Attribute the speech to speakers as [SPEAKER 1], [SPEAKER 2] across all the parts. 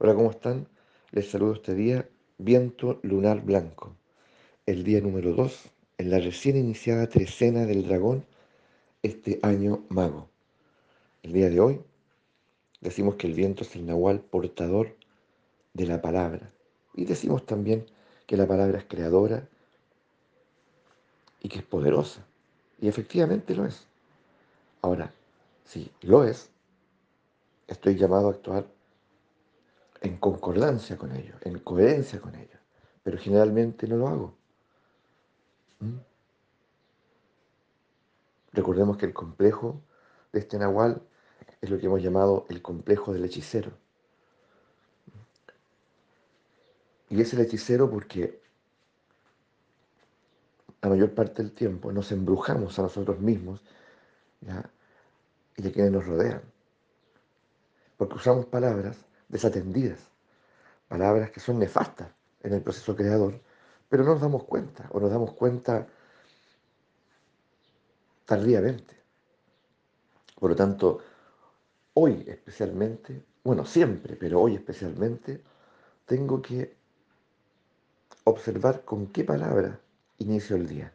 [SPEAKER 1] Hola, ¿cómo están? Les saludo este día, viento lunar blanco, el día número 2 en la recién iniciada trecena del dragón este año mago. El día de hoy decimos que el viento es el nahual portador de la palabra y decimos también que la palabra es creadora y que es poderosa. Y efectivamente lo es. Ahora, si lo es, estoy llamado a actuar en concordancia con ellos, en coherencia con ellos, pero generalmente no lo hago. ¿Mm? Recordemos que el complejo de este nahual es lo que hemos llamado el complejo del hechicero. Y es el hechicero porque la mayor parte del tiempo nos embrujamos a nosotros mismos y a quienes nos rodean. Porque usamos palabras desatendidas, palabras que son nefastas en el proceso creador, pero no nos damos cuenta o nos damos cuenta tardíamente. Por lo tanto, hoy especialmente, bueno, siempre, pero hoy especialmente, tengo que observar con qué palabra inicio el día.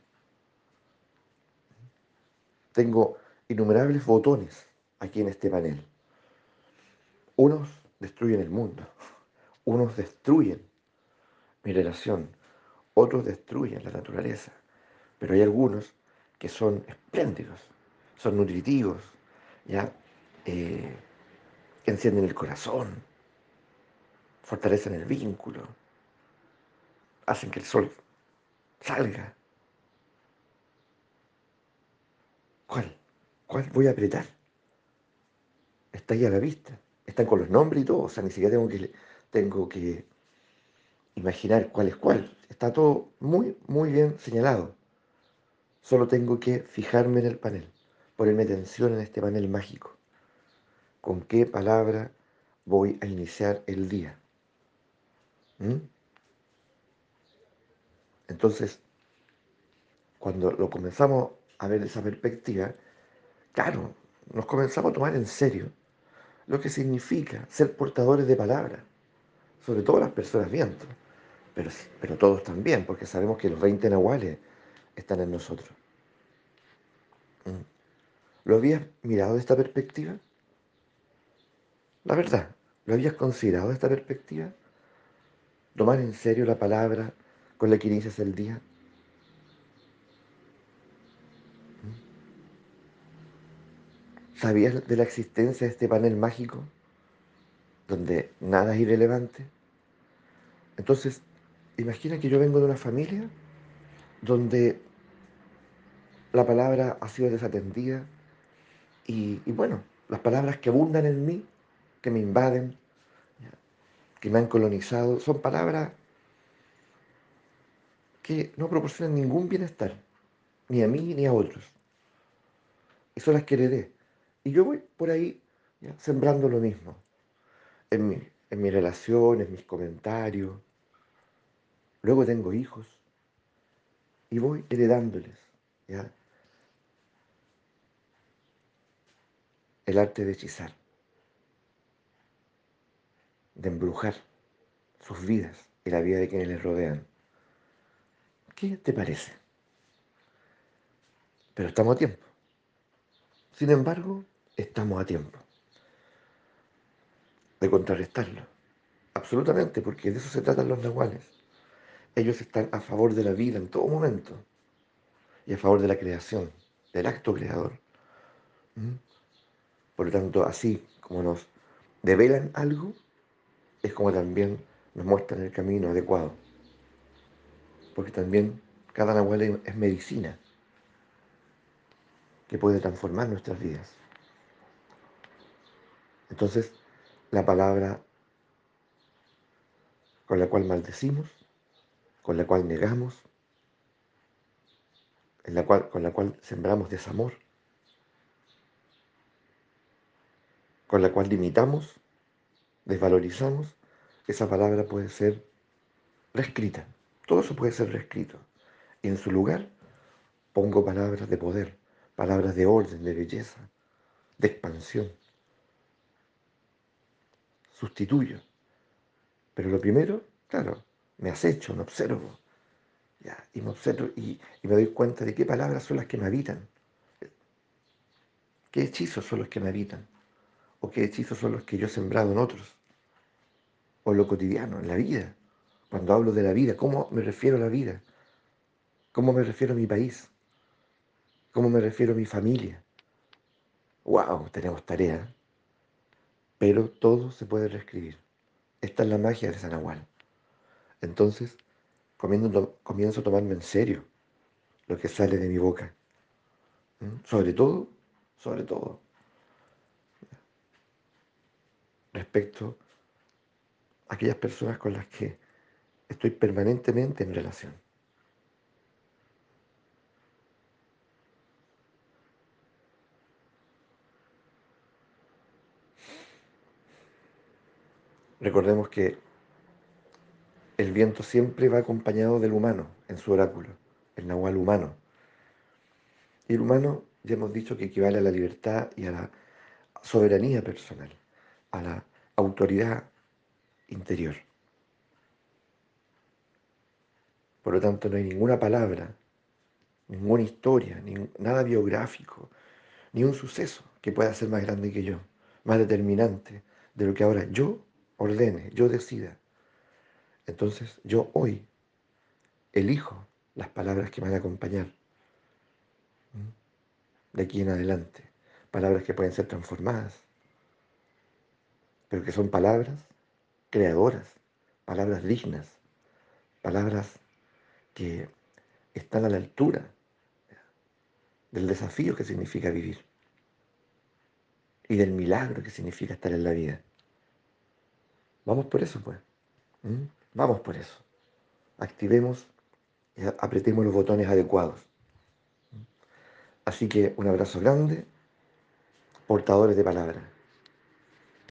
[SPEAKER 1] Tengo innumerables botones aquí en este panel. Unos destruyen el mundo, unos destruyen mi relación, otros destruyen la naturaleza, pero hay algunos que son espléndidos, son nutritivos, ¿ya? Eh, encienden el corazón, fortalecen el vínculo, hacen que el sol salga. ¿Cuál? ¿Cuál voy a apretar? Está ahí a la vista están con los nombres y todo, o sea, ni siquiera tengo que, tengo que imaginar cuál es cuál. Está todo muy, muy bien señalado. Solo tengo que fijarme en el panel, ponerme atención en este panel mágico. ¿Con qué palabra voy a iniciar el día? ¿Mm? Entonces, cuando lo comenzamos a ver esa perspectiva, claro, nos comenzamos a tomar en serio lo que significa ser portadores de palabra, sobre todo las personas viento, pero, pero todos también, porque sabemos que los 20 nahuales están en nosotros. Mm. ¿Lo habías mirado de esta perspectiva? La verdad, ¿lo habías considerado de esta perspectiva? ¿Tomar en serio la palabra con la que inicias el día? ¿Sabías de la existencia de este panel mágico donde nada es irrelevante? Entonces, imagina que yo vengo de una familia donde la palabra ha sido desatendida y, bueno, las palabras que abundan en mí, que me invaden, que me han colonizado, son palabras que no proporcionan ningún bienestar, ni a mí ni a otros. Y son las que heredé. Y yo voy por ahí sembrando lo mismo, en mi, en mi relación, en mis comentarios. Luego tengo hijos y voy heredándoles ¿ya? el arte de hechizar, de embrujar sus vidas y la vida de quienes les rodean. ¿Qué te parece? Pero estamos a tiempo. Sin embargo, estamos a tiempo de contrarrestarlo. Absolutamente, porque de eso se tratan los nahuales. Ellos están a favor de la vida en todo momento y a favor de la creación, del acto creador. ¿Mm? Por lo tanto, así como nos develan algo, es como también nos muestran el camino adecuado. Porque también cada nahual es medicina que puede transformar nuestras vidas. Entonces, la palabra con la cual maldecimos, con la cual negamos, en la cual, con la cual sembramos desamor, con la cual limitamos, desvalorizamos, esa palabra puede ser reescrita. Todo eso puede ser reescrito. Y en su lugar pongo palabras de poder, palabras de orden, de belleza, de expansión sustituyo Pero lo primero, claro, me acecho, me observo. Ya, y me observo y, y me doy cuenta de qué palabras son las que me habitan. ¿Qué hechizos son los que me habitan? ¿O qué hechizos son los que yo he sembrado en otros? O en lo cotidiano, en la vida. Cuando hablo de la vida, ¿cómo me refiero a la vida? ¿Cómo me refiero a mi país? ¿Cómo me refiero a mi familia? ¡Wow! Tenemos tarea. Pero todo se puede reescribir. Esta es la magia de San Agual. Entonces, comienzo a tomarme en serio lo que sale de mi boca. Sobre todo, sobre todo, respecto a aquellas personas con las que estoy permanentemente en relación. Recordemos que el viento siempre va acompañado del humano en su oráculo, el nahual humano. Y el humano, ya hemos dicho que equivale a la libertad y a la soberanía personal, a la autoridad interior. Por lo tanto, no hay ninguna palabra, ninguna historia, nada biográfico, ni un suceso que pueda ser más grande que yo, más determinante de lo que ahora yo ordene, yo decida. Entonces yo hoy elijo las palabras que van a acompañar de aquí en adelante. Palabras que pueden ser transformadas, pero que son palabras creadoras, palabras dignas, palabras que están a la altura del desafío que significa vivir y del milagro que significa estar en la vida. Vamos por eso, pues. ¿Mm? Vamos por eso. Activemos y apretemos los botones adecuados. ¿Mm? Así que un abrazo grande, portadores de palabra.